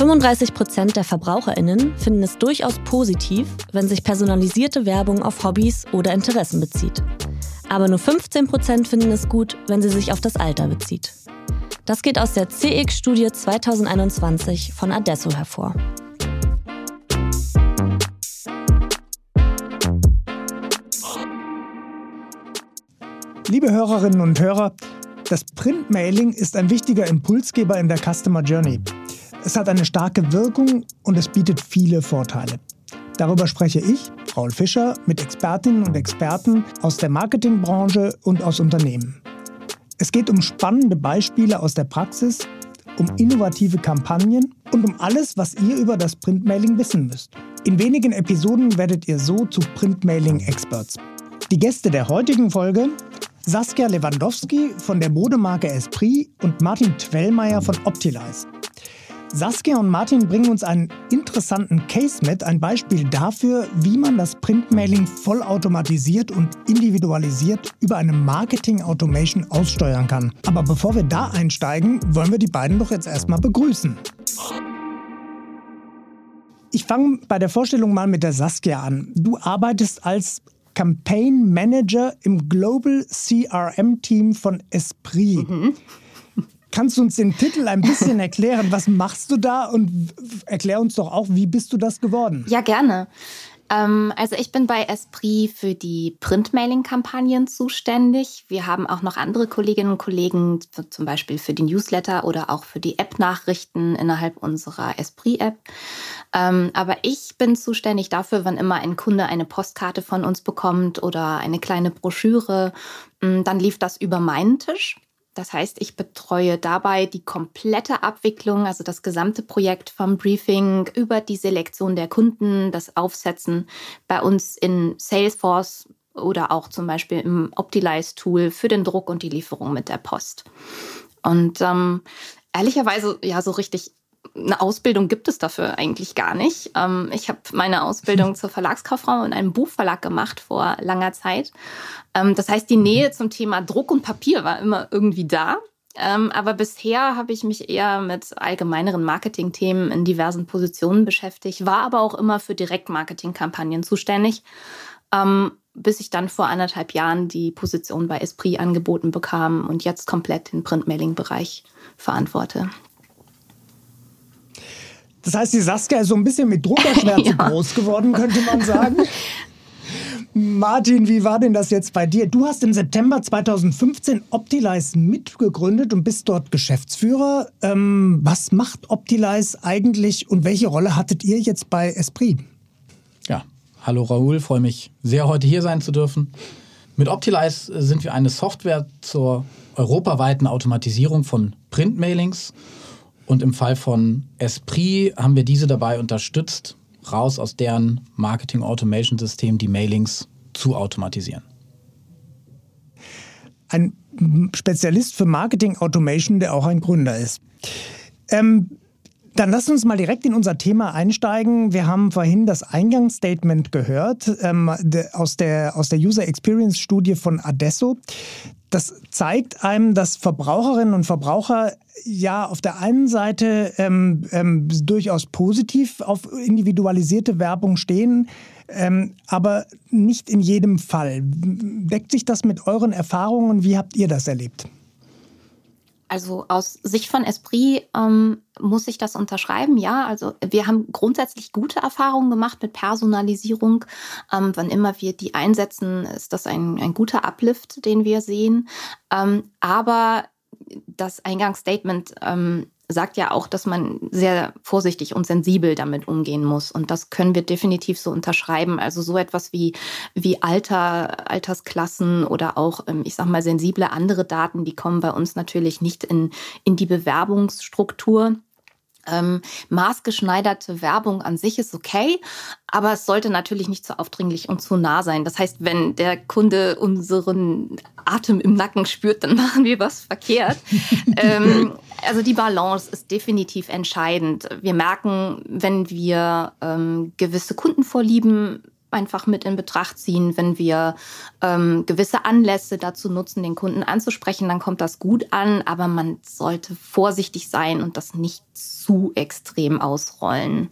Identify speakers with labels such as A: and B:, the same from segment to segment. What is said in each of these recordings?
A: 35 Prozent der VerbraucherInnen finden es durchaus positiv, wenn sich personalisierte Werbung auf Hobbys oder Interessen bezieht. Aber nur 15 Prozent finden es gut, wenn sie sich auf das Alter bezieht. Das geht aus der CX-Studie 2021 von Adesso hervor.
B: Liebe Hörerinnen und Hörer, das Printmailing ist ein wichtiger Impulsgeber in der Customer Journey. Es hat eine starke Wirkung und es bietet viele Vorteile. Darüber spreche ich, Raul Fischer, mit Expertinnen und Experten aus der Marketingbranche und aus Unternehmen. Es geht um spannende Beispiele aus der Praxis, um innovative Kampagnen und um alles, was ihr über das Printmailing wissen müsst. In wenigen Episoden werdet ihr so zu Printmailing-Experts. Die Gäste der heutigen Folge Saskia Lewandowski von der Modemarke Esprit und Martin Twellmeier von Optilize. Saskia und Martin bringen uns einen interessanten Case mit, ein Beispiel dafür, wie man das Printmailing vollautomatisiert und individualisiert über eine Marketing-Automation aussteuern kann. Aber bevor wir da einsteigen, wollen wir die beiden doch jetzt erstmal begrüßen. Ich fange bei der Vorstellung mal mit der Saskia an. Du arbeitest als Campaign Manager im Global CRM Team von Esprit. Mhm. Kannst du uns den Titel ein bisschen erklären? Was machst du da und erklär uns doch auch, wie bist du das geworden?
C: Ja, gerne. Ähm, also ich bin bei Esprit für die Printmailing-Kampagnen zuständig. Wir haben auch noch andere Kolleginnen und Kollegen, zum Beispiel für die Newsletter oder auch für die App-Nachrichten innerhalb unserer Esprit-App. Ähm, aber ich bin zuständig dafür, wann immer ein Kunde eine Postkarte von uns bekommt oder eine kleine Broschüre, mm, dann lief das über meinen Tisch. Das heißt, ich betreue dabei die komplette Abwicklung, also das gesamte Projekt vom Briefing über die Selektion der Kunden, das Aufsetzen bei uns in Salesforce oder auch zum Beispiel im Optilize-Tool für den Druck und die Lieferung mit der Post. Und ähm, ehrlicherweise, ja, so richtig eine Ausbildung gibt es dafür eigentlich gar nicht. Ähm, ich habe meine Ausbildung zur Verlagskauffrau in einem Buchverlag gemacht vor langer Zeit. Ähm, das heißt, die Nähe zum Thema Druck und Papier war immer irgendwie da. Ähm, aber bisher habe ich mich eher mit allgemeineren Marketingthemen in diversen Positionen beschäftigt, war aber auch immer für Direktmarketingkampagnen zuständig, bis ich dann vor anderthalb Jahren die Position bei Esprit angeboten bekam und jetzt komplett den Printmailing-Bereich verantworte.
B: Das heißt, die Saskia ist so ein bisschen mit Druckerschwärze ja. groß geworden, könnte man sagen. Martin, wie war denn das jetzt bei dir? Du hast im September 2015 Optilize mitgegründet und bist dort Geschäftsführer. Ähm, was macht Optilize eigentlich und welche Rolle hattet ihr jetzt bei Esprit?
D: Ja, hallo Raoul, freue mich sehr, heute hier sein zu dürfen. Mit Optilize sind wir eine Software zur europaweiten Automatisierung von Printmailings und im Fall von Esprit haben wir diese dabei unterstützt, raus aus deren Marketing Automation System die Mailings zu automatisieren.
B: Ein Spezialist für Marketing Automation, der auch ein Gründer ist. Ähm, dann lasst uns mal direkt in unser Thema einsteigen. Wir haben vorhin das Eingangsstatement gehört ähm, aus, der, aus der User Experience Studie von Adesso. Das zeigt einem, dass Verbraucherinnen und Verbraucher ja auf der einen Seite ähm, ähm, durchaus positiv auf individualisierte Werbung stehen, ähm, aber nicht in jedem Fall. Deckt sich das mit euren Erfahrungen? Wie habt ihr das erlebt?
C: Also aus Sicht von Esprit ähm, muss ich das unterschreiben, ja. Also wir haben grundsätzlich gute Erfahrungen gemacht mit Personalisierung. Ähm, wann immer wir die einsetzen, ist das ein, ein guter Uplift, den wir sehen. Ähm, aber das Eingangsstatement ähm, sagt ja auch, dass man sehr vorsichtig und sensibel damit umgehen muss. Und das können wir definitiv so unterschreiben. Also so etwas wie, wie Alter, Altersklassen oder auch, ähm, ich sag mal, sensible andere Daten, die kommen bei uns natürlich nicht in, in die Bewerbungsstruktur. Ähm, maßgeschneiderte Werbung an sich ist okay, aber es sollte natürlich nicht zu aufdringlich und zu nah sein. Das heißt, wenn der Kunde unseren Atem im Nacken spürt, dann machen wir was verkehrt. ähm, also die Balance ist definitiv entscheidend. Wir merken, wenn wir ähm, gewisse Kundenvorlieben einfach mit in Betracht ziehen, wenn wir ähm, gewisse Anlässe dazu nutzen, den Kunden anzusprechen, dann kommt das gut an, aber man sollte vorsichtig sein und das nicht zu extrem ausrollen.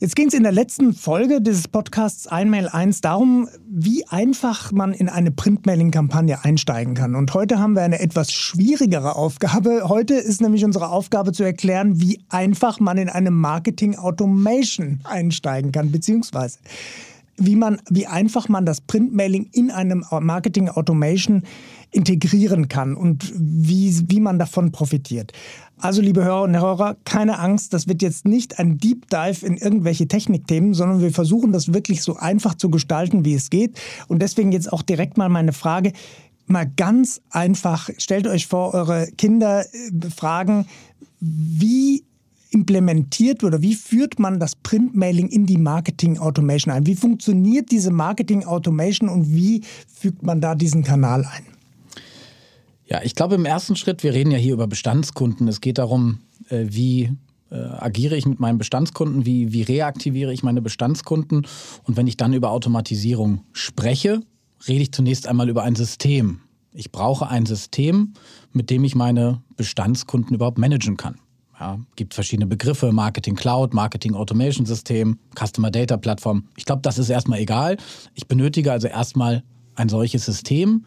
B: Jetzt ging es in der letzten Folge dieses Podcasts Einmail 1 darum, wie einfach man in eine Printmailing-Kampagne einsteigen kann. Und heute haben wir eine etwas schwierigere Aufgabe. Heute ist nämlich unsere Aufgabe zu erklären, wie einfach man in eine Marketing-Automation einsteigen kann, beziehungsweise wie, man, wie einfach man das Printmailing in einem Marketing Automation integrieren kann und wie, wie man davon profitiert. Also, liebe Hörer und Hörer, keine Angst, das wird jetzt nicht ein Deep Dive in irgendwelche Technikthemen, sondern wir versuchen das wirklich so einfach zu gestalten, wie es geht. Und deswegen jetzt auch direkt mal meine Frage, mal ganz einfach, stellt euch vor, eure Kinder äh, fragen, wie implementiert oder wie führt man das Printmailing in die Marketing Automation ein? Wie funktioniert diese Marketing Automation und wie fügt man da diesen Kanal ein?
D: Ja, ich glaube im ersten Schritt, wir reden ja hier über Bestandskunden. Es geht darum, äh, wie äh, agiere ich mit meinen Bestandskunden, wie, wie reaktiviere ich meine Bestandskunden. Und wenn ich dann über Automatisierung spreche, rede ich zunächst einmal über ein System. Ich brauche ein System, mit dem ich meine Bestandskunden überhaupt managen kann. Ja, gibt verschiedene Begriffe, Marketing Cloud, Marketing Automation System, Customer Data Plattform. Ich glaube, das ist erstmal egal. Ich benötige also erstmal ein solches System,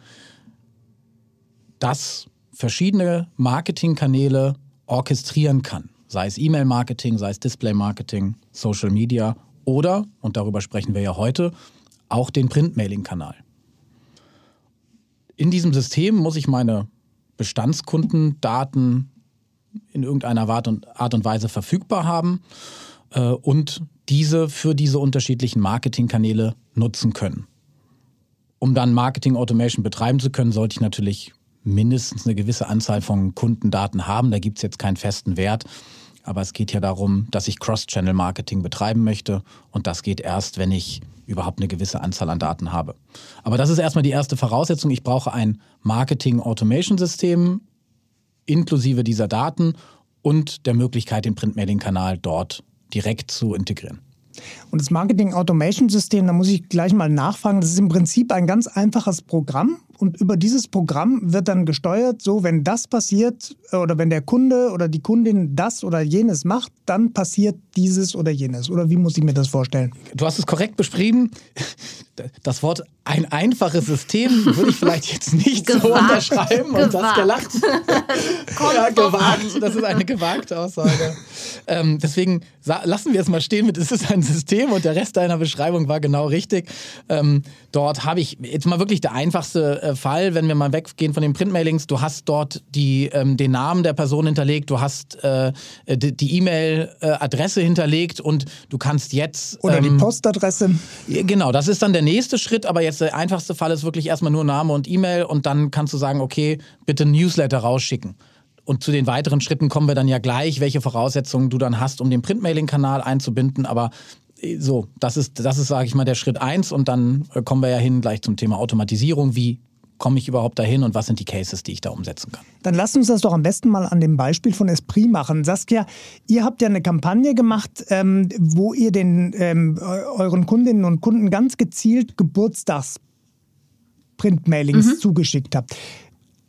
D: das verschiedene Marketingkanäle orchestrieren kann. Sei es E-Mail-Marketing, sei es Display-Marketing, Social Media oder, und darüber sprechen wir ja heute, auch den Print-Mailing-Kanal. In diesem System muss ich meine Bestandskundendaten in irgendeiner Art und, Weise verfügbar haben äh, und diese für diese unterschiedlichen Marketingkanäle nutzen können. Um dann Marketing Automation betreiben zu können, sollte ich natürlich mindestens eine gewisse Anzahl von Kundendaten haben. Da gibt es jetzt keinen festen Wert. Aber es geht ja darum, dass ich Cross-Channel-Marketing betreiben möchte. Und das geht erst, wenn ich überhaupt eine gewisse Anzahl an Daten habe. Aber das ist erstmal die erste Voraussetzung. Ich brauche ein Marketing-Automation-System inklusive dieser Daten und der Möglichkeit, den Printmailing-Kanal dort direkt zu integrieren.
B: Und das Marketing Automation System, da muss ich gleich mal nachfragen, das ist im Prinzip ein ganz einfaches Programm und über dieses Programm wird dann gesteuert, so wenn das passiert äh, oder wenn der Kunde oder die Kundin das oder jenes macht, dann passiert dieses oder jenes. Oder wie muss ich mir das vorstellen?
D: Du hast es korrekt beschrieben. Das Wort ein einfaches System würde ich vielleicht jetzt nicht gewagt, so unterschreiben gewagt. und das gelacht. ja, gewagt. Das ist eine gewagte Aussage. ähm, deswegen lassen wir es mal stehen mit, es ist ein System und der Rest deiner Beschreibung war genau richtig. Ähm, dort habe ich jetzt mal wirklich der einfachste äh, Fall, wenn wir mal weggehen von den Printmailings. Du hast dort die, ähm, den Namen der Person hinterlegt, du hast äh, die E-Mail-Adresse hinterlegt und du kannst jetzt.
B: Oder die ähm, Postadresse.
D: Genau, das ist dann der nächste Schritt, aber jetzt der einfachste Fall ist wirklich erstmal nur Name und E-Mail und dann kannst du sagen, okay, bitte Newsletter rausschicken. Und zu den weiteren Schritten kommen wir dann ja gleich, welche Voraussetzungen du dann hast, um den Printmailing-Kanal einzubinden. Aber äh, so, das ist, das ist, sage ich mal, der Schritt eins und dann äh, kommen wir ja hin gleich zum Thema Automatisierung. Wie komme ich überhaupt dahin und was sind die Cases, die ich da umsetzen kann?
B: Dann lasst uns das doch am besten mal an dem Beispiel von Esprit machen. Saskia, ihr habt ja eine Kampagne gemacht, ähm, wo ihr den ähm, euren Kundinnen und Kunden ganz gezielt Geburtstagsprintmailings mhm. zugeschickt habt.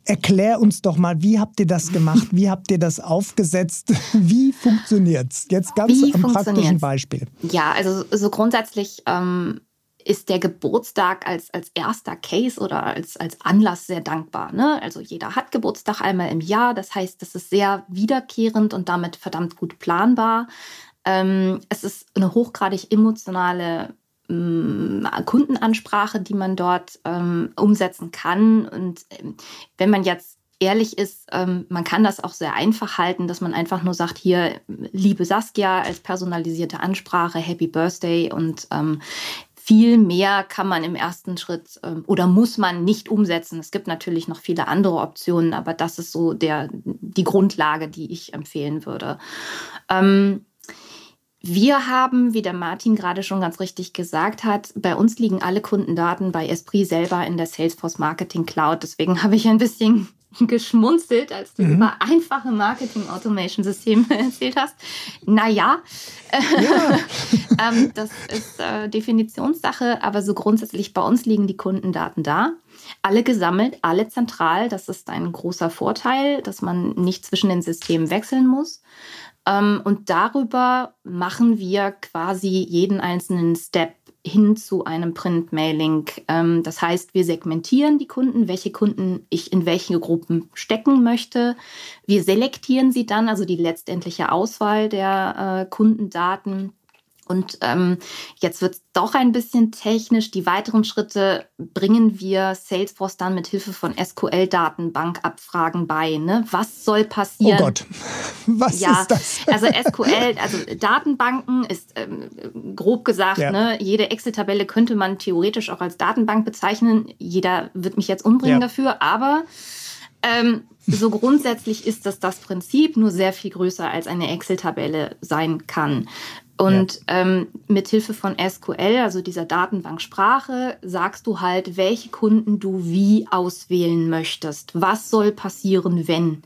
B: Erklär uns doch mal, wie habt ihr das gemacht? Wie habt ihr das aufgesetzt? Wie funktioniert es? Jetzt ganz wie am praktischen Beispiel.
C: Ja, also so grundsätzlich ähm, ist der Geburtstag als, als erster Case oder als, als Anlass sehr dankbar. Ne? Also jeder hat Geburtstag einmal im Jahr. Das heißt, das ist sehr wiederkehrend und damit verdammt gut planbar. Ähm, es ist eine hochgradig emotionale ähm, Kundenansprache, die man dort ähm, umsetzen kann. Und ähm, wenn man jetzt ehrlich ist, ähm, man kann das auch sehr einfach halten, dass man einfach nur sagt, hier, liebe Saskia, als personalisierte Ansprache, Happy Birthday und ähm, viel mehr kann man im ersten Schritt ähm, oder muss man nicht umsetzen. Es gibt natürlich noch viele andere Optionen, aber das ist so der, die Grundlage, die ich empfehlen würde. Ähm, wir haben, wie der Martin gerade schon ganz richtig gesagt hat, bei uns liegen alle Kundendaten bei Esprit selber in der Salesforce Marketing Cloud. Deswegen habe ich ein bisschen geschmunzelt, als du mhm. über einfache Marketing-Automation-Systeme erzählt hast. Naja, ja. ähm, das ist äh, Definitionssache, aber so grundsätzlich bei uns liegen die Kundendaten da. Alle gesammelt, alle zentral. Das ist ein großer Vorteil, dass man nicht zwischen den Systemen wechseln muss. Ähm, und darüber machen wir quasi jeden einzelnen Step hin zu einem Printmailing. Ähm, das heißt, wir segmentieren die Kunden, welche Kunden ich in welche Gruppen stecken möchte. Wir selektieren sie dann, also die letztendliche Auswahl der äh, Kundendaten und ähm, jetzt wird es doch ein bisschen technisch. Die weiteren Schritte bringen wir Salesforce dann mit Hilfe von SQL-Datenbankabfragen bei. Ne? Was soll passieren?
B: Oh Gott, was ja, ist das?
C: also SQL, also Datenbanken ist ähm, grob gesagt, ja. ne, jede Excel-Tabelle könnte man theoretisch auch als Datenbank bezeichnen. Jeder wird mich jetzt umbringen ja. dafür, aber ähm, so grundsätzlich ist das das Prinzip, nur sehr viel größer als eine Excel-Tabelle sein kann. Und ja. ähm, mit Hilfe von SQL, also dieser Datenbanksprache, sagst du halt, welche Kunden du wie auswählen möchtest. Was soll passieren, wenn?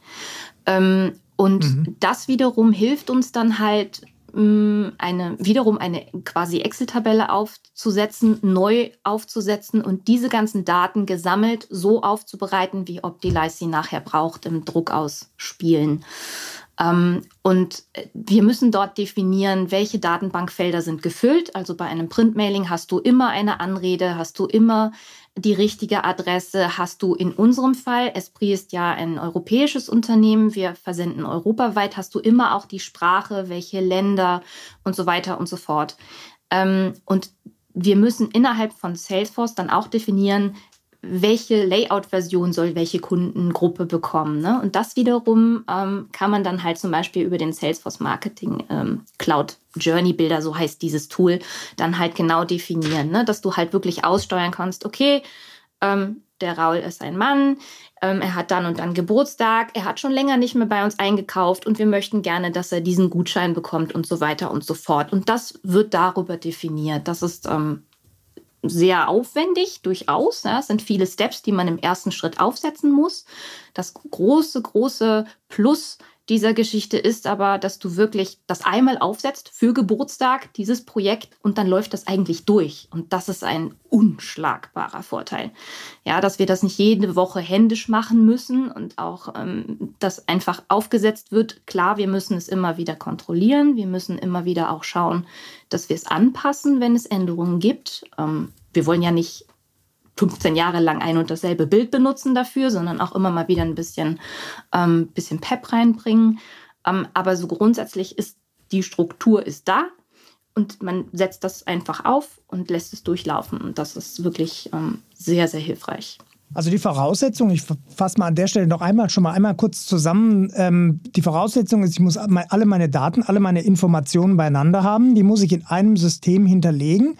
C: Ähm, und mhm. das wiederum hilft uns dann halt, mm, eine, wiederum eine quasi Excel-Tabelle aufzusetzen, neu aufzusetzen und diese ganzen Daten gesammelt so aufzubereiten, wie Optilize sie nachher braucht im Druckausspielen. Ähm, und äh, wir müssen dort definieren, welche Datenbankfelder sind gefüllt. Also bei einem Printmailing hast du immer eine Anrede, hast du immer die richtige Adresse, hast du in unserem Fall, Esprit ist ja ein europäisches Unternehmen, wir versenden europaweit, hast du immer auch die Sprache, welche Länder und so weiter und so fort. Ähm, und wir müssen innerhalb von Salesforce dann auch definieren, welche Layout-Version soll welche Kundengruppe bekommen. Ne? Und das wiederum ähm, kann man dann halt zum Beispiel über den Salesforce Marketing ähm, Cloud Journey Builder, so heißt dieses Tool, dann halt genau definieren, ne? dass du halt wirklich aussteuern kannst, okay, ähm, der Raul ist ein Mann, ähm, er hat dann und dann Geburtstag, er hat schon länger nicht mehr bei uns eingekauft und wir möchten gerne, dass er diesen Gutschein bekommt und so weiter und so fort. Und das wird darüber definiert. Das ist ähm, sehr aufwendig, durchaus. Ja, es sind viele Steps, die man im ersten Schritt aufsetzen muss. Das große, große Plus dieser Geschichte ist aber, dass du wirklich das einmal aufsetzt für Geburtstag, dieses Projekt, und dann läuft das eigentlich durch. Und das ist ein unschlagbarer Vorteil. Ja, dass wir das nicht jede Woche händisch machen müssen und auch ähm, das einfach aufgesetzt wird. Klar, wir müssen es immer wieder kontrollieren. Wir müssen immer wieder auch schauen, dass wir es anpassen, wenn es Änderungen gibt. Ähm, wir wollen ja nicht 15 Jahre lang ein und dasselbe Bild benutzen dafür, sondern auch immer mal wieder ein bisschen, ähm, bisschen Pep reinbringen. Ähm, aber so grundsätzlich ist die Struktur ist da und man setzt das einfach auf und lässt es durchlaufen. Und das ist wirklich ähm, sehr, sehr hilfreich.
B: Also die Voraussetzung, ich fasse mal an der Stelle noch einmal schon mal einmal kurz zusammen. Ähm, die Voraussetzung ist, ich muss alle meine Daten, alle meine Informationen beieinander haben. Die muss ich in einem System hinterlegen.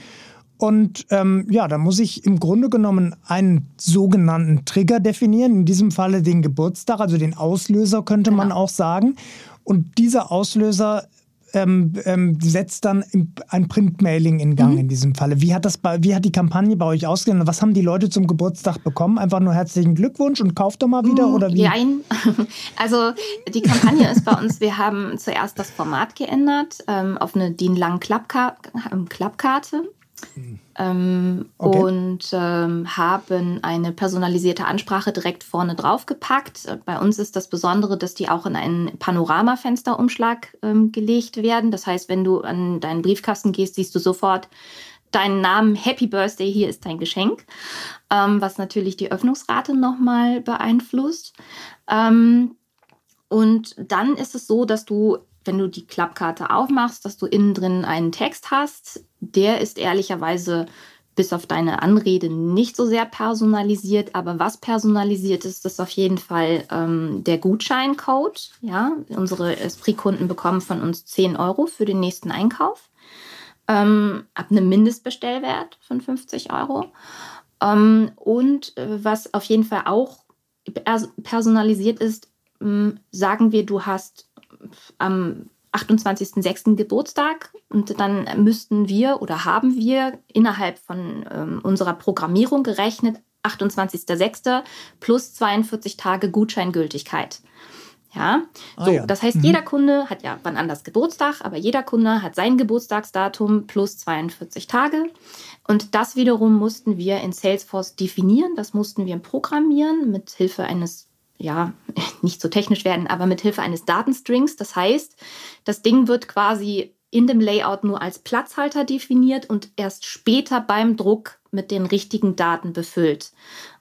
B: Und ähm, ja, da muss ich im Grunde genommen einen sogenannten Trigger definieren, in diesem Falle den Geburtstag, also den Auslöser könnte genau. man auch sagen. Und dieser Auslöser ähm, ähm, setzt dann ein Printmailing in Gang mhm. in diesem Falle. Wie hat, das bei, wie hat die Kampagne bei euch ausgesehen? Was haben die Leute zum Geburtstag bekommen? Einfach nur herzlichen Glückwunsch und kauft doch mal wieder? Mhm, oder wie?
C: Nein, also die Kampagne ist bei uns, wir haben zuerst das Format geändert ähm, auf eine DIN-Lang Klappkarte. Ähm, okay. Und ähm, haben eine personalisierte Ansprache direkt vorne drauf gepackt. Bei uns ist das Besondere, dass die auch in einen Panoramafensterumschlag ähm, gelegt werden. Das heißt, wenn du an deinen Briefkasten gehst, siehst du sofort deinen Namen Happy Birthday, hier ist dein Geschenk, ähm, was natürlich die Öffnungsrate nochmal beeinflusst. Ähm, und dann ist es so, dass du wenn du die Klappkarte aufmachst, dass du innen drin einen Text hast. Der ist ehrlicherweise bis auf deine Anrede nicht so sehr personalisiert, aber was personalisiert ist, ist auf jeden Fall ähm, der Gutscheincode. Ja, unsere Esprit-Kunden bekommen von uns 10 Euro für den nächsten Einkauf ähm, ab einem Mindestbestellwert von 50 Euro. Ähm, und äh, was auf jeden Fall auch personalisiert ist, sagen wir, du hast am 28.06. Geburtstag und dann müssten wir oder haben wir innerhalb von ähm, unserer Programmierung gerechnet 28.06. plus 42 Tage Gutscheingültigkeit. Ja,
B: Ah,
C: so,
B: ja.
C: das heißt, jeder Kunde hat ja wann anders Geburtstag, aber jeder Kunde hat sein Geburtstagsdatum plus 42 Tage. Und das wiederum mussten wir in Salesforce definieren, das mussten wir programmieren mit Hilfe eines, ja, nicht so technisch werden, aber mit Hilfe eines Datenstrings. Das heißt, das Ding wird quasi in dem Layout nur als Platzhalter definiert und erst später beim Druck mit den richtigen Daten befüllt.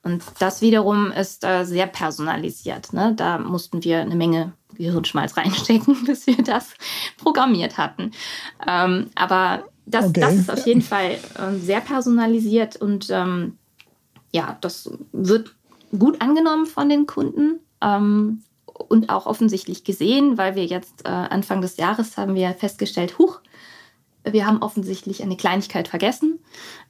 C: Und das wiederum ist äh, sehr personalisiert. Ne? Da mussten wir eine Menge Gehirnschmalz reinstecken, bis wir das programmiert hatten. Ähm, aber das,
B: Okay.
C: das ist auf jeden Fall äh, sehr personalisiert und ähm, ja, das wird gut angenommen von den Kunden ähm, und auch offensichtlich gesehen, weil wir jetzt äh, Anfang des Jahres haben wir festgestellt, huch, wir haben offensichtlich eine Kleinigkeit vergessen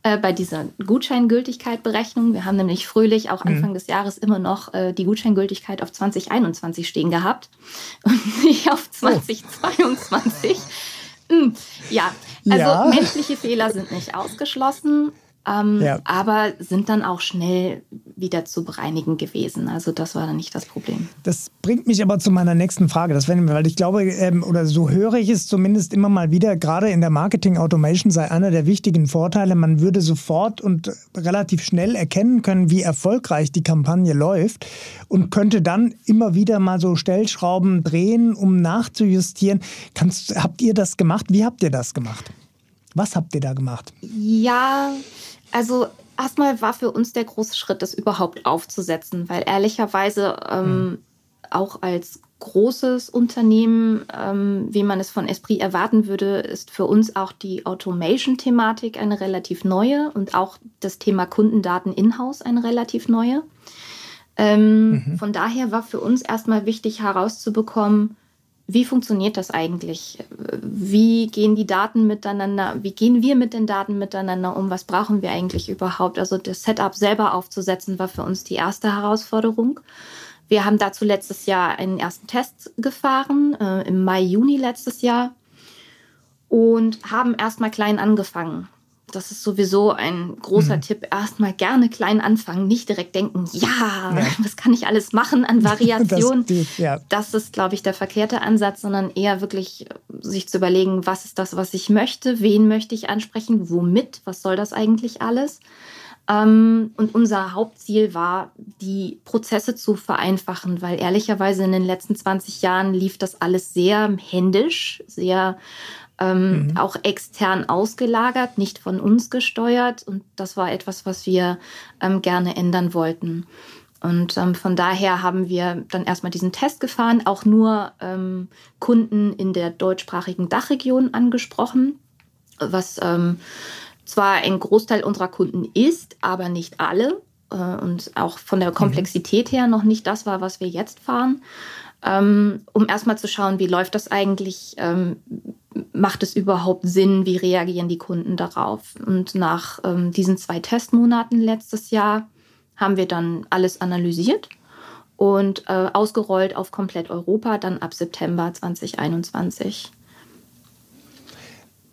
C: äh, bei dieser Gutscheingültigkeit-Berechnung. Wir haben nämlich fröhlich auch Anfang des Jahres immer noch äh, die Gutscheingültigkeit auf 2021 stehen gehabt und nicht auf 2022. Mm, ja, also
B: Ja.
C: menschliche Fehler sind nicht ausgeschlossen. Ähm,
B: Ja.
C: aber sind dann auch schnell wieder zu bereinigen gewesen. Also das war dann nicht das Problem.
B: Das bringt mich aber zu meiner nächsten Frage. Das wäre, weil ich glaube, ähm, oder so höre ich es zumindest immer mal wieder, gerade in der Marketing Automation sei einer der wichtigen Vorteile, man würde sofort und relativ schnell erkennen können, wie erfolgreich die Kampagne läuft und könnte dann immer wieder mal so Stellschrauben drehen, um nachzujustieren. Kannst, habt ihr das gemacht? Wie habt ihr das gemacht? Was habt ihr da gemacht?
C: Ja, also erstmal war für uns der große Schritt, das überhaupt aufzusetzen, weil ehrlicherweise ähm, auch als großes Unternehmen, ähm, wie man es von Esprit erwarten würde, ist für uns auch die Automation-Thematik eine relativ neue und auch das Thema Kundendaten in-house eine relativ neue. Ähm, Von daher war für uns erstmal wichtig herauszubekommen, wie funktioniert das eigentlich? Wie gehen die Daten miteinander? Wie gehen wir mit den Daten miteinander um? Was brauchen wir eigentlich überhaupt? Also das Setup selber aufzusetzen war für uns die erste Herausforderung. Wir haben dazu letztes Jahr einen ersten Test gefahren, äh, im Mai, Juni letztes Jahr und haben erstmal klein angefangen. Das ist sowieso ein großer Tipp. Erstmal gerne klein anfangen, nicht direkt denken, ja, was kann ich alles machen an Variationen.
B: Das, ja.
C: Das ist, glaube ich, der verkehrte Ansatz, sondern eher wirklich sich zu überlegen, was ist das, was ich möchte, wen möchte ich ansprechen, womit, was soll das eigentlich alles. Ähm, und unser Hauptziel war, die Prozesse zu vereinfachen, weil ehrlicherweise in den letzten 20 Jahren lief das alles sehr händisch, sehr ähm,
B: Mhm.
C: auch extern ausgelagert, nicht von uns gesteuert. Und das war etwas, was wir ähm, gerne ändern wollten. Und ähm, von daher haben wir dann erstmal diesen Test gefahren, auch nur ähm, Kunden in der deutschsprachigen Dachregion angesprochen, was ähm, zwar ein Großteil unserer Kunden ist, aber nicht alle. Äh, und auch von der Komplexität her noch nicht das war, was wir jetzt fahren. Ähm, um erstmal zu schauen, wie läuft das eigentlich? Macht es überhaupt Sinn? Wie reagieren die Kunden darauf? Und nach ähm, diesen zwei Testmonaten letztes Jahr haben wir dann alles analysiert und äh, ausgerollt auf komplett Europa, dann ab September 2021.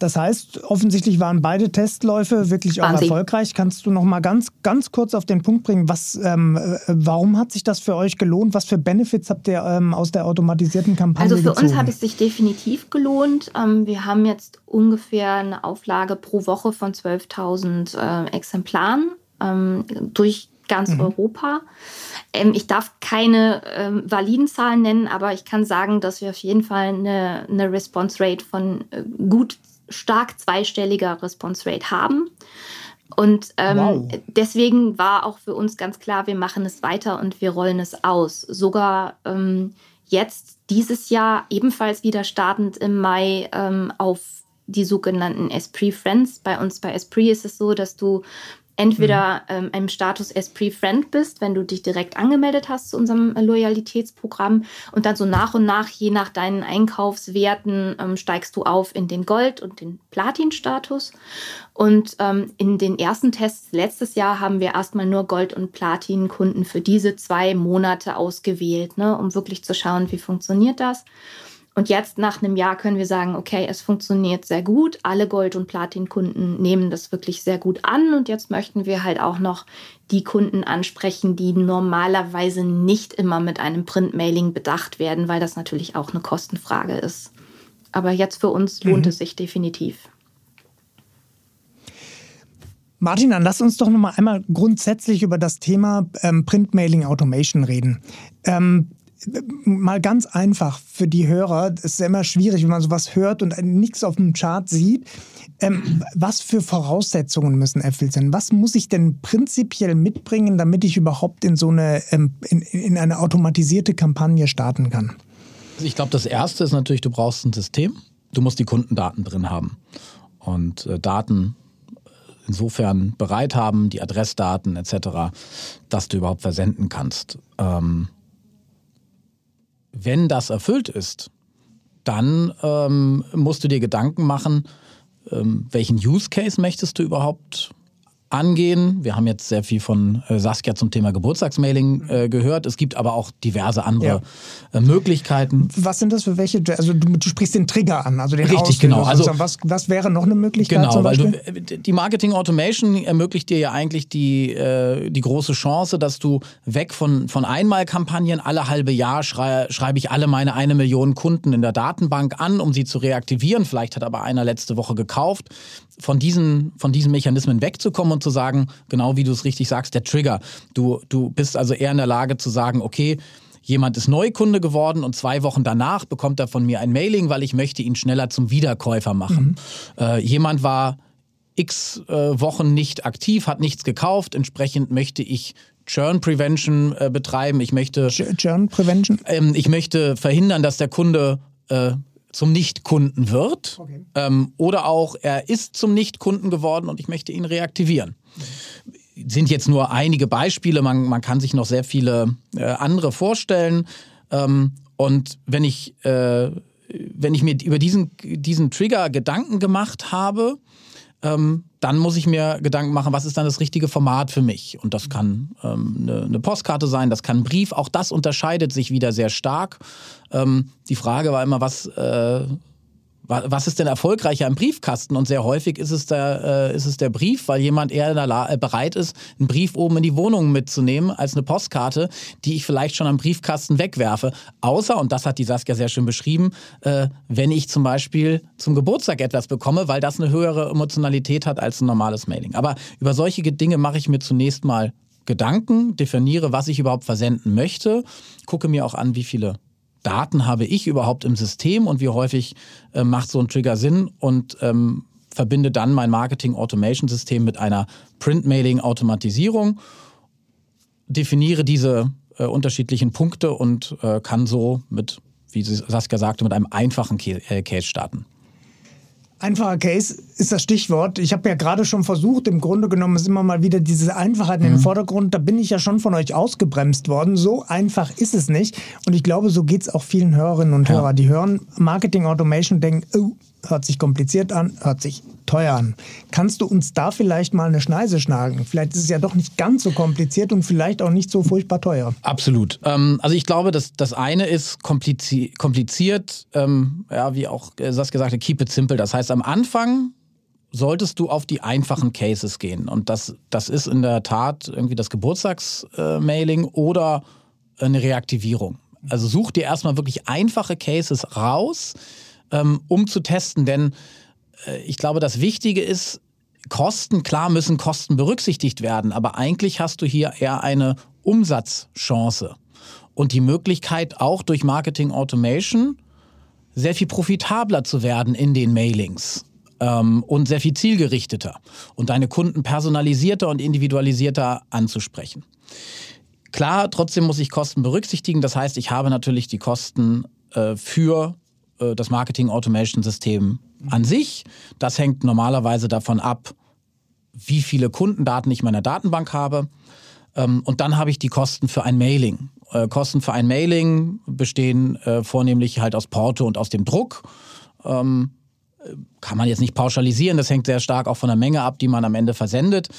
B: Das heißt, offensichtlich waren beide Testläufe wirklich auch erfolgreich. Kannst du noch mal ganz, ganz kurz auf den Punkt bringen, was, ähm, äh, warum hat sich das für euch gelohnt? Was für Benefits habt ihr ähm, aus der automatisierten Kampagne
C: Also für
B: gezogen?
C: uns hat es sich definitiv gelohnt. Ähm, wir haben jetzt ungefähr eine Auflage pro Woche von 12.000 äh, Exemplaren ähm, durch ganz Europa. Ähm, ich darf keine ähm, validen Zahlen nennen, aber ich kann sagen, dass wir auf jeden Fall eine, eine Response Rate von äh, gut stark zweistelliger Response Rate haben. Und ähm,
B: Wow.
C: deswegen war auch für uns ganz klar, wir machen es weiter und wir rollen es aus. Sogar ähm, jetzt dieses Jahr ebenfalls wieder startend im Mai ähm, auf die sogenannten Esprit Friends. Bei uns bei Esprit ist es so, dass du entweder ähm, im Status Esprit Friend bist, wenn du dich direkt angemeldet hast zu unserem äh, Loyalitätsprogramm und dann so nach und nach, je nach deinen Einkaufswerten, ähm, steigst du auf in den Gold- und den Platin-Status. Und ähm, in den ersten Tests letztes Jahr haben wir erstmal nur Gold- und Platin-Kunden für diese zwei Monate ausgewählt, ne, um wirklich zu schauen, wie funktioniert das. Und jetzt nach einem Jahr können wir sagen, okay, es funktioniert sehr gut. Alle Gold- und Platin-Kunden nehmen das wirklich sehr gut an. Und jetzt möchten wir halt auch noch die Kunden ansprechen, die normalerweise nicht immer mit einem Printmailing bedacht werden, weil das natürlich auch eine Kostenfrage ist. Aber jetzt für uns lohnt mhm. es sich definitiv.
B: Martin, dann lass uns doch noch mal einmal grundsätzlich über das Thema ähm, Printmailing Automation reden. Ähm, mal ganz einfach für die Hörer, es ist immer schwierig, wenn man sowas hört und nichts auf dem Chart sieht. Ähm, was für Voraussetzungen müssen erfüllt sein? Was muss ich denn prinzipiell mitbringen, damit ich überhaupt in so eine, ähm, in, in eine automatisierte Kampagne starten kann?
D: Also ich glaube, das erste ist natürlich, du brauchst ein System. Du musst die Kundendaten drin haben. Und äh, Daten insofern bereit haben, die Adressdaten etc., dass du überhaupt versenden kannst. Ähm, wenn das erfüllt ist, dann ähm, musst du dir Gedanken machen, ähm, welchen Use Case möchtest du überhaupt angehen. Wir haben jetzt sehr viel von äh, Saskia zum Thema Geburtstagsmailing äh, gehört. Es gibt aber auch diverse andere ja. äh, Möglichkeiten.
B: Was sind das für welche? Also du, du sprichst den Trigger an, also den
D: Richtig, Auslöser. genau.
B: Also was, was wäre noch eine Möglichkeit?
D: Genau, weil du, äh, die Marketing Automation ermöglicht dir ja eigentlich die, äh, die große Chance, dass du weg von, von Einmalkampagnen alle halbe Jahr schrei, schreibe ich alle meine eine Million Kunden in der Datenbank an, um sie zu reaktivieren. Vielleicht hat aber einer letzte Woche gekauft von diesen, von diesen Mechanismen wegzukommen und zu sagen, genau wie du es richtig sagst, der Trigger. Du, du bist also eher in der Lage zu sagen, okay, jemand ist Neukunde geworden und zwei Wochen danach bekommt er von mir ein Mailing, weil ich möchte ihn schneller zum Wiederkäufer machen. Mhm. Äh, jemand war x äh, Wochen nicht aktiv, hat nichts gekauft, entsprechend möchte ich Churn Prevention äh, betreiben. Ich möchte
B: Churn Prevention.
D: Ähm, ich möchte verhindern, dass der Kunde äh, zum Nichtkunden wird. Okay. Ähm, oder auch, er ist zum Nichtkunden geworden und ich möchte ihn reaktivieren. Mhm. Sind jetzt nur einige Beispiele, man, man kann sich noch sehr viele äh, andere vorstellen. Ähm, und wenn ich, äh, wenn ich mir über diesen, diesen Trigger Gedanken gemacht habe, ähm, dann muss ich mir Gedanken machen, was ist dann das richtige Format für mich? Und das kann ähm, eine, eine, Postkarte sein, das kann ein Brief. Auch das unterscheidet sich wieder sehr stark. Ähm, die Frage war immer, was, äh, was ist denn erfolgreicher im Briefkasten? Und sehr häufig ist es der, äh, ist es der Brief, weil jemand eher äh, bereit ist, einen Brief oben in die Wohnung mitzunehmen, als eine Postkarte, die ich vielleicht schon am Briefkasten wegwerfe. Außer, und das hat die Saskia sehr schön beschrieben, äh, wenn ich zum Beispiel zum Geburtstag etwas bekomme, weil das eine höhere Emotionalität hat als ein normales Mailing. Aber über solche Dinge mache ich mir zunächst mal Gedanken, definiere, was ich überhaupt versenden möchte, gucke mir auch an, wie viele Daten habe ich überhaupt im System und wie häufig äh, macht so ein Trigger Sinn und ähm, verbinde dann mein Marketing Automation System mit einer Print-Mailing Automatisierung, definiere diese äh, unterschiedlichen Punkte und äh, kann so mit, wie Saskia sagte, mit einem einfachen äh, Case starten.
B: Einfacher Case ist das Stichwort. Ich habe ja gerade schon versucht, im Grunde genommen ist immer mal wieder diese Einfachheit in den mhm. Vordergrund. Da bin ich ja schon von euch ausgebremst worden. So einfach ist es nicht. Und ich glaube, so geht es auch vielen Hörerinnen und ja. Hörern. Die hören Marketing Automation und denken, oh, hört sich kompliziert an, hört sich teuer an. Kannst du uns da vielleicht mal eine Schneise schlagen? Vielleicht ist es ja doch nicht ganz so kompliziert und vielleicht auch nicht so furchtbar teuer.
D: Absolut. Ähm, also ich glaube, dass das eine ist kompliziert, kompliziert ähm, ja, wie auch Saskia sagte, keep it simple. Das heißt, am Anfang solltest du auf die einfachen Cases gehen. Und das, das ist in der Tat irgendwie das Geburtstagsmailing oder eine Reaktivierung. Also such dir erstmal wirklich einfache Cases raus, ähm, um zu testen. Denn äh, ich glaube, das Wichtige ist, Kosten, klar müssen Kosten berücksichtigt werden, aber eigentlich hast du hier eher eine Umsatzchance und die Möglichkeit auch durch Marketing Automation sehr viel profitabler zu werden in den Mailings ähm, und sehr viel zielgerichteter und deine Kunden personalisierter und individualisierter anzusprechen. Klar, trotzdem muss ich Kosten berücksichtigen. Das heißt, ich habe natürlich die Kosten äh, für äh, das Marketing Automation System an sich. Das hängt normalerweise davon ab, wie viele Kundendaten ich in meiner Datenbank habe. Ähm, und dann habe ich die Kosten für ein Mailing. Äh, Kosten für ein Mailing bestehen äh, vornehmlich halt aus Porto und aus dem Druck. Ähm, kann man jetzt nicht pauschalisieren, das hängt sehr stark auch von der Menge ab, die man am Ende versendet.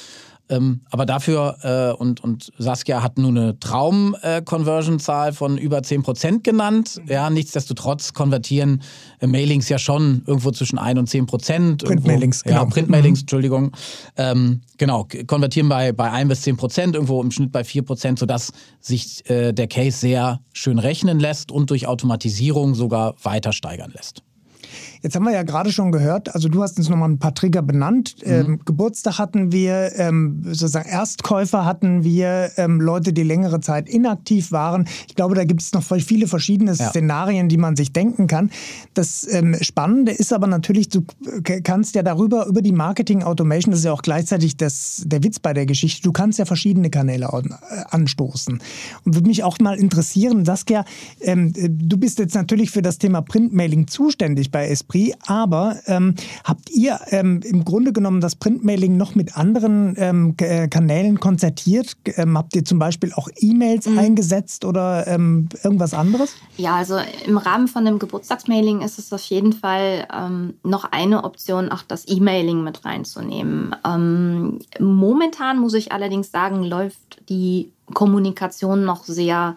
D: Ähm, aber dafür, äh, und, und Saskia hat nun eine Traum-Conversion-Zahl von über 10% genannt. Mhm. Ja, nichtsdestotrotz konvertieren äh, Mailings ja schon irgendwo zwischen 1 und 10%.
B: Printmailings,
D: genau. Ja, Printmailings, mhm. Entschuldigung. Ähm, genau, konvertieren bei, bei 1 bis 10%, irgendwo im Schnitt bei 4%, sodass sich äh, der Case sehr schön rechnen lässt und durch Automatisierung sogar weiter steigern lässt.
B: Jetzt haben wir ja gerade schon gehört, also du hast uns nochmal ein paar Trigger benannt. Mhm. Ähm, Geburtstag hatten wir, ähm, sozusagen Erstkäufer hatten wir, ähm, Leute, die längere Zeit inaktiv waren. Ich glaube, da gibt es noch viele verschiedene ja. Szenarien, die man sich denken kann. Das ähm, Spannende ist aber natürlich, du kannst ja darüber, über die Marketing Automation, das ist ja auch gleichzeitig das, der Witz bei der Geschichte, du kannst ja verschiedene Kanäle äh, anstoßen. Und würde mich auch mal interessieren, Saskia, ähm, du bist jetzt natürlich für das Thema Printmailing zuständig bei Esprit. Esprit. Aber ähm, habt ihr ähm, im Grunde genommen das Printmailing noch mit anderen ähm, äh, Kanälen konzertiert? Ähm, habt ihr zum Beispiel auch E-Mails mhm. eingesetzt oder ähm, irgendwas anderes?
C: Ja, also im Rahmen von dem Geburtstagsmailing ist es auf jeden Fall ähm, noch eine Option, auch das E-Mailing mit reinzunehmen. momentan muss ich allerdings sagen, läuft die Kommunikation noch sehr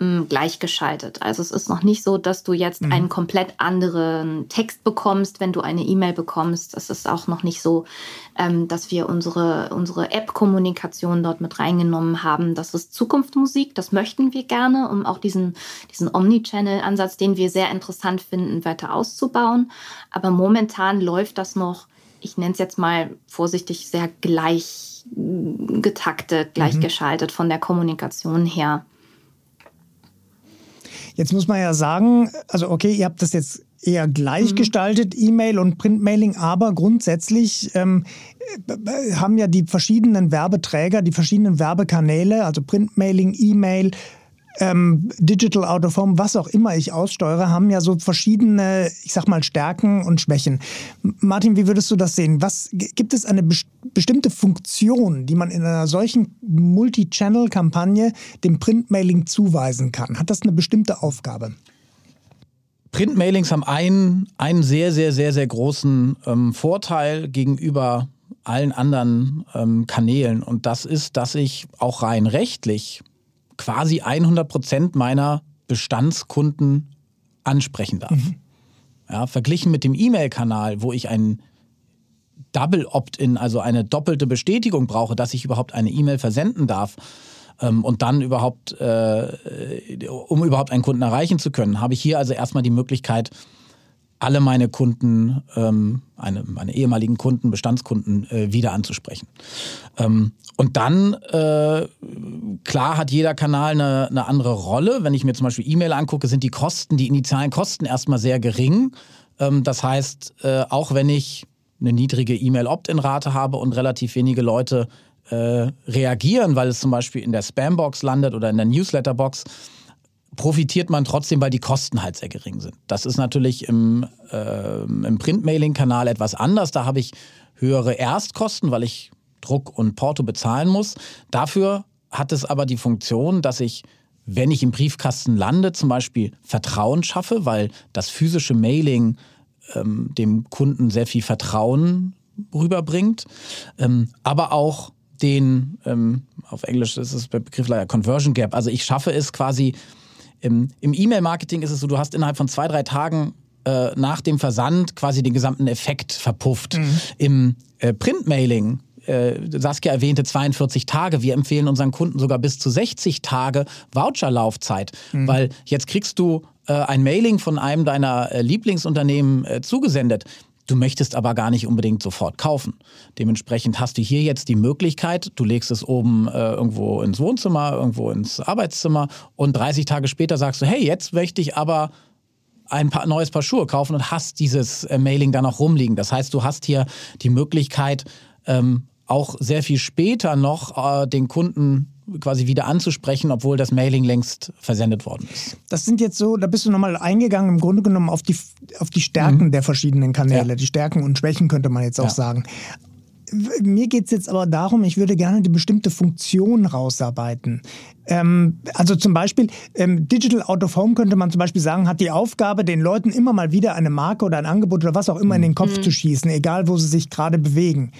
C: gleichgeschaltet. Also es ist noch nicht so, dass du jetzt mhm. einen komplett anderen Text bekommst, wenn du eine E-Mail bekommst. Es ist auch noch nicht so, ähm, dass wir unsere, unsere App-Kommunikation dort mit reingenommen haben. Das ist Zukunftsmusik, das möchten wir gerne, um auch diesen, diesen Omnichannel-Ansatz, den wir sehr interessant finden, weiter auszubauen. Aber momentan läuft das noch, ich nenne es jetzt mal vorsichtig, sehr gleich getaktet, gleichgeschaltet mhm. von der Kommunikation her.
B: Jetzt muss man ja sagen, also okay, ihr habt das jetzt eher gleichgestaltet, mhm. E-Mail und Printmailing, aber grundsätzlich ähm, äh, haben ja die verschiedenen Werbeträger, die verschiedenen Werbekanäle, also Printmailing, E-Mail, ähm, Digital Out of Home, was auch immer ich aussteuere, haben ja so verschiedene, ich sag mal, Stärken und Schwächen. Martin, wie würdest du das sehen? Was gibt es eine best bestimmte Funktion, die man in einer solchen Multi-Channel-Kampagne dem Printmailing zuweisen kann? Hat das eine bestimmte Aufgabe?
D: Printmailings haben einen, einen sehr, sehr, sehr, sehr großen ähm, Vorteil gegenüber allen anderen ähm, Kanälen. Und das ist, dass ich auch rein rechtlich quasi 100 Prozent meiner Bestandskunden ansprechen darf. Mhm. Ja, verglichen mit dem E-Mail-Kanal, wo ich ein Double Opt-in, also eine doppelte Bestätigung brauche, dass ich überhaupt eine E-Mail versenden darf ähm, und dann überhaupt, äh, um überhaupt einen Kunden erreichen zu können, habe ich hier also erstmal die Möglichkeit, alle meine Kunden, ähm, eine, meine ehemaligen Kunden, Bestandskunden äh, wieder anzusprechen. Ähm, und dann, äh, klar hat jeder Kanal eine, eine andere Rolle. Wenn ich mir zum Beispiel E-Mail angucke, sind die Kosten, die initialen Kosten erstmal sehr gering. Ähm, das heißt, äh, auch wenn ich eine niedrige E-Mail-Opt-in-Rate habe und relativ wenige Leute äh, reagieren, weil es zum Beispiel in der Spambox landet oder in der Newsletterbox, profitiert man trotzdem, weil die Kosten halt sehr gering sind. Das ist natürlich im, äh, im Printmailing-Kanal etwas anders. Da habe ich höhere Erstkosten, weil ich Druck und Porto bezahlen muss. Dafür hat es aber die Funktion, dass ich, wenn ich im Briefkasten lande, zum Beispiel Vertrauen schaffe, weil das physische Mailing ähm, dem Kunden sehr viel Vertrauen rüberbringt, ähm, aber auch den, ähm, auf Englisch ist es der Begriff leider Conversion Gap. Also ich schaffe es quasi, im, im E-Mail-Marketing ist es so, du hast innerhalb von zwei, drei Tagen äh, nach dem Versand quasi den gesamten Effekt verpufft. Mhm. Im äh, Print-Mailing äh, Saskia erwähnte 42 Tage. Wir empfehlen unseren Kunden sogar bis zu 60 Tage Voucherlaufzeit, mhm. weil jetzt kriegst du äh, ein Mailing von einem deiner äh, Lieblingsunternehmen äh, zugesendet. Du möchtest aber gar nicht unbedingt sofort kaufen. Dementsprechend hast du hier jetzt die Möglichkeit, du legst es oben äh, irgendwo ins Wohnzimmer, irgendwo ins Arbeitszimmer und 30 Tage später sagst du, hey, jetzt möchte ich aber ein paar, neues Paar Schuhe kaufen und hast dieses äh, Mailing dann auch rumliegen. Das heißt, du hast hier die Möglichkeit, ähm, auch sehr viel später noch äh, den Kunden quasi wieder anzusprechen, obwohl das Mailing längst versendet worden ist.
B: Das sind jetzt so, da bist du nochmal eingegangen, im Grunde genommen auf die, auf die Stärken mhm. der verschiedenen Kanäle, ja. die Stärken und Schwächen könnte man jetzt auch ja. sagen. Mir geht es jetzt aber darum, ich würde gerne die bestimmte Funktion rausarbeiten. Ähm, also zum Beispiel, ähm, Digital Out of Home könnte man zum Beispiel sagen, hat die Aufgabe, den Leuten immer mal wieder eine Marke oder ein Angebot oder was auch immer in den Kopf mhm. zu schießen, egal wo sie sich gerade bewegen.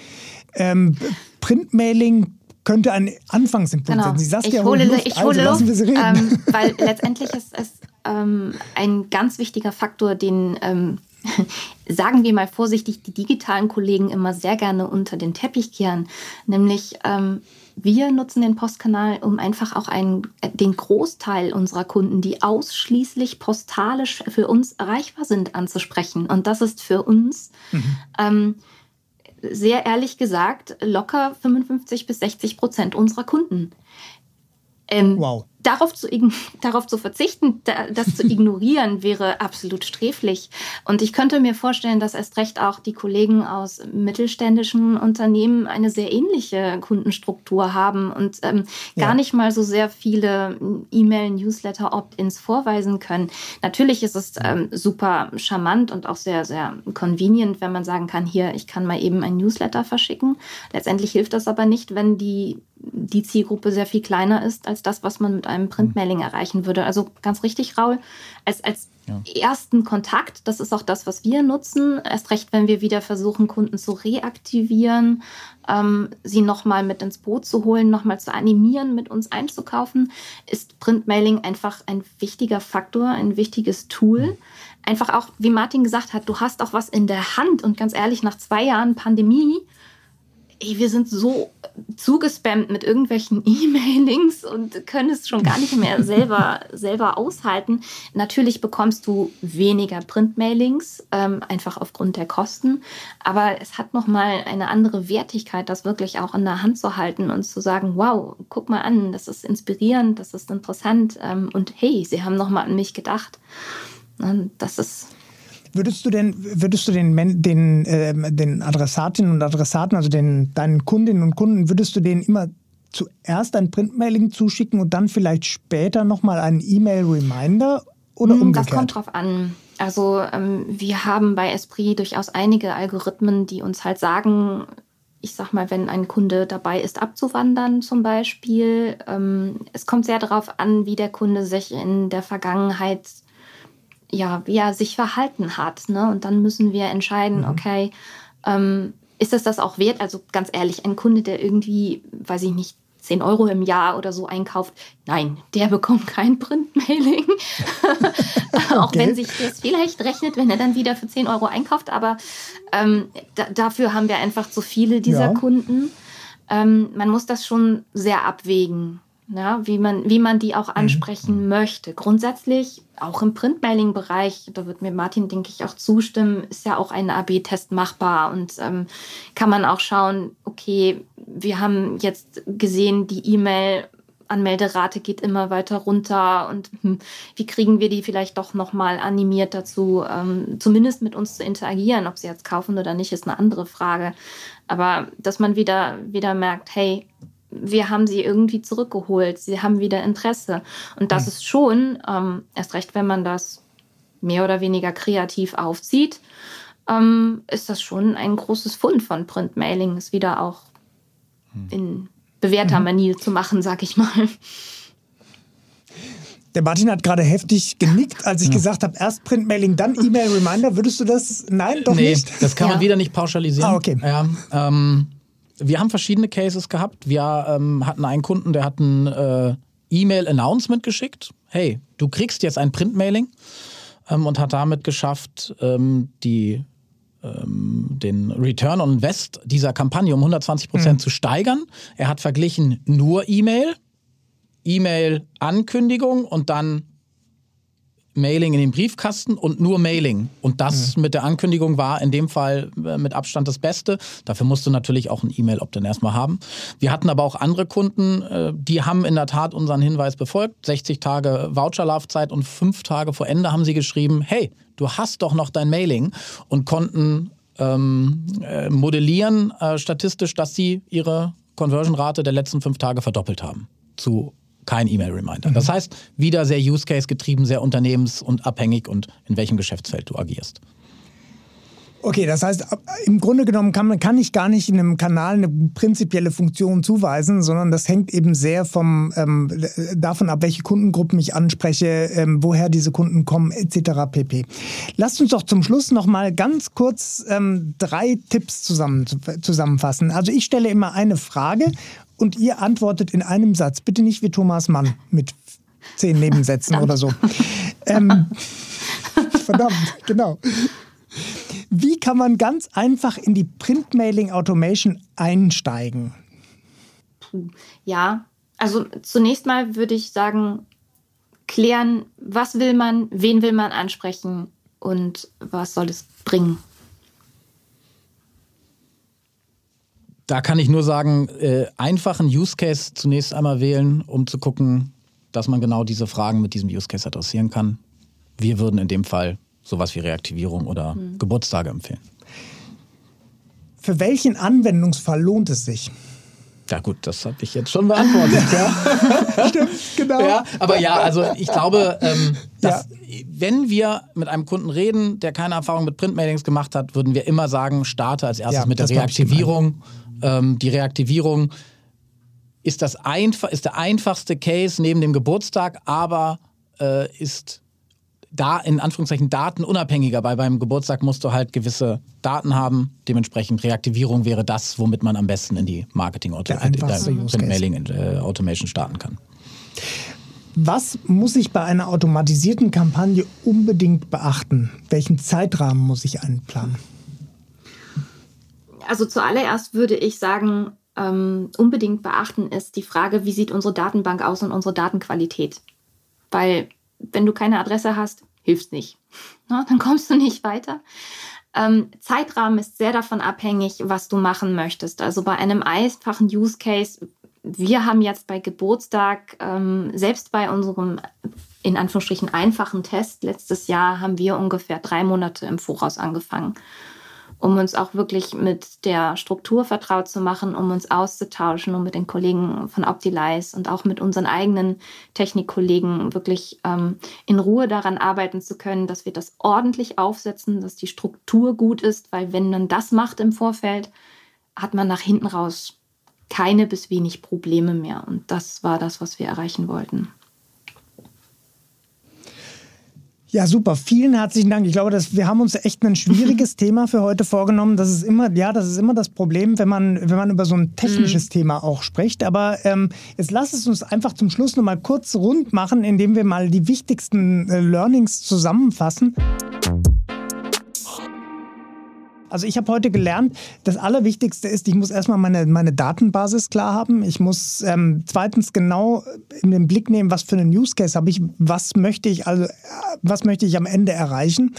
B: Ähm, Printmailing könnte ein Anfangsimpuls
C: genau.
B: sein. Sie
C: Saskia, ich hole, Luft, ich hole
B: also lassen wir sie reden.
C: Ähm, weil letztendlich ist es ähm, ein ganz wichtiger Faktor, den ähm, sagen wir mal vorsichtig, die digitalen Kollegen immer sehr gerne unter den Teppich kehren. Nämlich, ähm, wir nutzen den Postkanal, um einfach auch einen, den Großteil unserer Kunden, die ausschließlich postalisch für uns erreichbar sind, anzusprechen. Und das ist für uns mhm. ähm, sehr ehrlich gesagt locker 55 bis 60 Prozent unserer Kunden. Ähm, wow darauf zu, darauf zu verzichten, das zu ignorieren, wäre absolut sträflich. Und ich könnte mir vorstellen, dass erst recht auch die Kollegen aus mittelständischen Unternehmen eine sehr ähnliche Kundenstruktur haben und ähm, ja. gar nicht mal so sehr viele E-Mail, Newsletter, Opt-ins vorweisen können. Natürlich ist es ähm, super charmant und auch sehr, sehr convenient, wenn man sagen kann, hier, ich kann mal eben ein Newsletter verschicken. Letztendlich hilft das aber nicht, wenn die die Zielgruppe sehr viel kleiner ist als das, was man mit einem Printmailing mhm. erreichen würde. Also ganz richtig, Raul, als, als ja. ersten Kontakt, das ist auch das, was wir nutzen, erst recht, wenn wir wieder versuchen, Kunden zu reaktivieren, ähm, sie nochmal mit ins Boot zu holen, nochmal zu animieren, mit uns einzukaufen, ist Printmailing einfach ein wichtiger Faktor, ein wichtiges Tool. Einfach auch, wie Martin gesagt hat, du hast auch was in der Hand und ganz ehrlich, nach zwei Jahren Pandemie, ey, wir sind so zugespammt mit irgendwelchen E-Mailings und können es schon gar nicht mehr selber, selber aushalten. Natürlich bekommst du weniger Printmailings, ähm, einfach aufgrund der Kosten. Aber es hat nochmal eine andere Wertigkeit, das wirklich auch in der Hand zu halten und zu sagen, wow, guck mal an, das ist inspirierend, das ist interessant ähm, und hey, sie haben nochmal an mich gedacht. Und das ist
B: Würdest du denn, würdest du den, den, äh, den Adressatinnen und Adressaten, also den, deinen Kundinnen und Kunden, würdest du denen immer zuerst ein Printmailing zuschicken und dann vielleicht später nochmal einen E-Mail-Reminder oder hm, umgekehrt?
C: Das kommt drauf an. Also ähm, wir haben bei Esprit durchaus einige Algorithmen, die uns halt sagen, ich sag mal, wenn ein Kunde dabei ist, abzuwandern zum Beispiel. Ähm, es kommt sehr darauf an, wie der Kunde sich in der Vergangenheit ja, wie er sich verhalten hat. Ne? Und dann müssen wir entscheiden, mhm. okay, ähm, ist es das auch wert? Also ganz ehrlich, ein Kunde, der irgendwie, weiß ich nicht, 10 Euro im Jahr oder so einkauft, nein, der bekommt kein Printmailing. auch okay. wenn sich das vielleicht rechnet, wenn er dann wieder für 10 Euro einkauft. Aber ähm, da, dafür haben wir einfach zu viele dieser ja. Kunden. Ähm, man muss das schon sehr abwägen ja, wie, man, wie man die auch mhm. ansprechen mhm. möchte. Grundsätzlich, auch im Printmailing-Bereich, da wird mir Martin, denke ich, auch zustimmen, ist ja auch ein AB-Test machbar und ähm, kann man auch schauen, okay, wir haben jetzt gesehen, die E-Mail Anmelderate geht immer weiter runter und hm, wie kriegen wir die vielleicht doch nochmal animiert dazu, ähm, zumindest mit uns zu interagieren. Ob sie jetzt kaufen oder nicht, ist eine andere Frage. Aber dass man wieder, wieder merkt, hey, wir haben sie irgendwie zurückgeholt, sie haben wieder Interesse. Und das mhm. ist schon, ähm, erst recht, wenn man das mehr oder weniger kreativ aufzieht, ähm, ist das schon ein großes Fund von Printmailing, es wieder auch mhm. in bewährter mhm. Manier zu machen, sag ich mal.
B: Der Martin hat gerade heftig genickt, als ich ja. gesagt habe, erst Printmailing, dann E-Mail-Reminder. Würdest du das? Nein, doch nee, nicht?
D: Das kann ja. man wieder nicht pauschalisieren. Ah, okay. Ja, ähm, wir haben verschiedene Cases gehabt. Wir ähm, hatten einen Kunden, der hat ein äh, E-Mail-Announcement geschickt. Hey, du kriegst jetzt ein Printmailing ähm, und hat damit geschafft, ähm, die, ähm, den Return on Invest dieser Kampagne um 120 Prozent mhm. zu steigern. Er hat verglichen nur E-Mail, E-Mail-Ankündigung und dann Mailing in den Briefkasten und nur Mailing. Und das mhm. mit der Ankündigung war in dem Fall äh, mit Abstand das Beste. Dafür musst du natürlich auch ein E-Mail-Opt-in erstmal haben. Wir hatten aber auch andere Kunden, äh, die haben in der Tat unseren Hinweis befolgt. 60 Tage Voucherlaufzeit und fünf Tage vor Ende haben sie geschrieben, hey, du hast doch noch dein Mailing und konnten ähm, äh, modellieren äh, statistisch, dass sie ihre Conversion-Rate der letzten fünf Tage verdoppelt haben zu kein E-Mail-Reminder. Mhm. Das heißt, wieder sehr Use-Case getrieben, sehr unternehmens- und abhängig und in welchem Geschäftsfeld du agierst.
B: Okay, das heißt, im Grunde genommen kann, kann ich gar nicht in einem Kanal eine prinzipielle Funktion zuweisen, sondern das hängt eben sehr vom, ähm, davon ab, welche Kundengruppen ich anspreche, ähm, woher diese Kunden kommen, etc. pp. Lasst uns doch zum Schluss noch mal ganz kurz ähm, drei Tipps zusammen, zusammenfassen. Also ich stelle immer eine Frage und ihr antwortet in einem Satz. Bitte nicht wie Thomas Mann mit zehn Nebensätzen oder so. Ähm, verdammt, genau. Wie kann man ganz einfach in die Printmailing Automation einsteigen?
C: Ja, also zunächst mal würde ich sagen, klären, was will man, wen will man ansprechen und was soll es bringen.
D: Da kann ich nur sagen, äh, einfachen Use Case zunächst einmal wählen, um zu gucken, dass man genau diese Fragen mit diesem Use Case adressieren kann. Wir würden in dem Fall sowas wie Reaktivierung oder mhm. Geburtstage empfehlen.
B: Für welchen Anwendungsfall lohnt es sich?
D: Ja gut, das habe ich jetzt schon beantwortet. ja.
B: Stimmt, genau.
D: Ja, aber ja, also ich glaube, ähm, dass ja. wenn wir mit einem Kunden reden, der keine Erfahrung mit Printmailings gemacht hat, würden wir immer sagen, starte als erstes ja, mit der Reaktivierung. Ähm, die Reaktivierung ist, das einfach, ist der einfachste Case neben dem Geburtstag, aber äh, ist da in Anführungszeichen datenunabhängiger, weil beim Geburtstag musst du halt gewisse Daten haben. Dementsprechend Reaktivierung wäre das, womit man am besten in die Marketing äh, Mailing äh, Automation starten kann.
B: Was muss ich bei einer automatisierten Kampagne unbedingt beachten? Welchen Zeitrahmen muss ich einplanen?
C: Also zuallererst würde ich sagen, ähm, unbedingt beachten ist die Frage, wie sieht unsere Datenbank aus und unsere Datenqualität? Weil wenn du keine Adresse hast, hilft nicht. Na, dann kommst du nicht weiter. Ähm, Zeitrahmen ist sehr davon abhängig, was du machen möchtest. Also bei einem einfachen Use Case, wir haben jetzt bei Geburtstag, ähm, selbst bei unserem in Anführungsstrichen einfachen Test letztes Jahr, haben wir ungefähr drei Monate im Voraus angefangen um uns auch wirklich mit der Struktur vertraut zu machen, um uns auszutauschen, um mit den Kollegen von Optilize und auch mit unseren eigenen Technikkollegen wirklich ähm, in Ruhe daran arbeiten zu können, dass wir das ordentlich aufsetzen, dass die Struktur gut ist, weil wenn man das macht im Vorfeld, hat man nach hinten raus keine bis wenig Probleme mehr. Und das war das, was wir erreichen wollten.
B: Ja, super. Vielen herzlichen Dank. Ich glaube, dass wir haben uns echt ein schwieriges Thema für heute vorgenommen. Das ist immer, ja, das ist immer das Problem, wenn man, wenn man über so ein technisches mhm. Thema auch spricht. Aber ähm, jetzt lass es uns einfach zum Schluss noch mal kurz rund machen, indem wir mal die wichtigsten äh, Learnings zusammenfassen. Also ich habe heute gelernt, das Allerwichtigste ist, ich muss erstmal meine, meine Datenbasis klar haben. Ich muss ähm, zweitens genau in den Blick nehmen, was für einen Use Case habe ich, was möchte ich also, was möchte ich am Ende erreichen.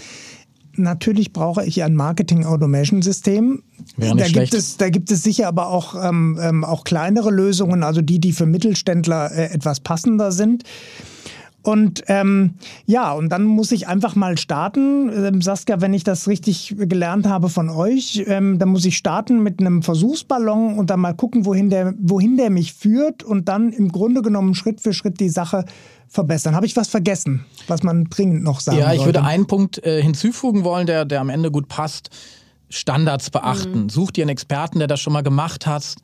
B: Natürlich brauche ich ein Marketing-Automation-System. Da gibt, es, da gibt es sicher aber auch, ähm, ähm, auch kleinere Lösungen, also die, die für Mittelständler äh, etwas passender sind. Und ähm, ja, und dann muss ich einfach mal starten. Ähm, Saskia, wenn ich das richtig gelernt habe von euch, ähm, dann muss ich starten mit einem Versuchsballon und dann mal gucken, wohin der, wohin der mich führt und dann im Grunde genommen Schritt für Schritt die Sache verbessern. Habe ich was vergessen, was man dringend noch sagen
D: Ja, ich
B: sollte?
D: würde einen Punkt äh, hinzufügen wollen, der, der am Ende gut passt. Standards beachten. Mhm. Such dir einen Experten, der das schon mal gemacht hat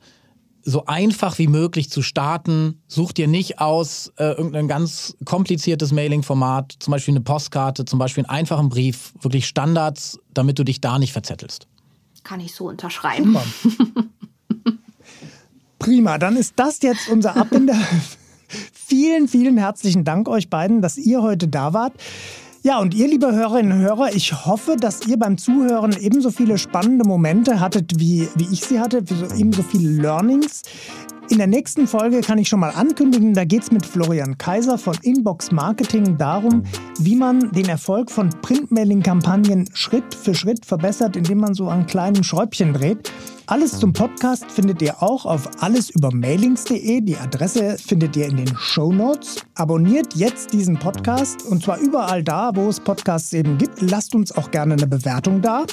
D: so einfach wie möglich zu starten. Such dir nicht aus äh, irgendein ganz kompliziertes Mailing-Format, zum Beispiel eine Postkarte, zum Beispiel einen einfachen Brief, wirklich Standards, damit du dich da nicht verzettelst.
C: Kann ich so unterschreiben.
B: Prima, dann ist das jetzt unser Abbinder. vielen, vielen herzlichen Dank euch beiden, dass ihr heute da wart. Ja, und ihr, liebe Hörerinnen und Hörer, ich hoffe, dass ihr beim Zuhören ebenso viele spannende Momente hattet, wie, wie ich sie hatte, ebenso viele Learnings. In der nächsten Folge kann ich schon mal ankündigen, da geht es mit Florian Kaiser von Inbox Marketing darum, wie man den Erfolg von Printmailing-Kampagnen Schritt für Schritt verbessert, indem man so an kleinen Schräubchen dreht. Alles zum Podcast findet ihr auch auf allesübermailings.de. Die Adresse findet ihr in den Show Notes. Abonniert jetzt diesen Podcast und zwar überall da, wo es Podcasts eben gibt. Lasst uns auch gerne eine Bewertung da.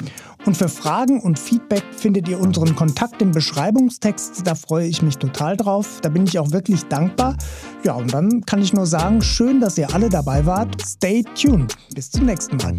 B: Und für Fragen und Feedback findet ihr unseren Kontakt im Beschreibungstext. Da freue ich mich total drauf. Da bin ich auch wirklich dankbar. Ja, und dann kann ich nur sagen, schön, dass ihr alle dabei wart. Stay tuned. Bis zum nächsten Mal.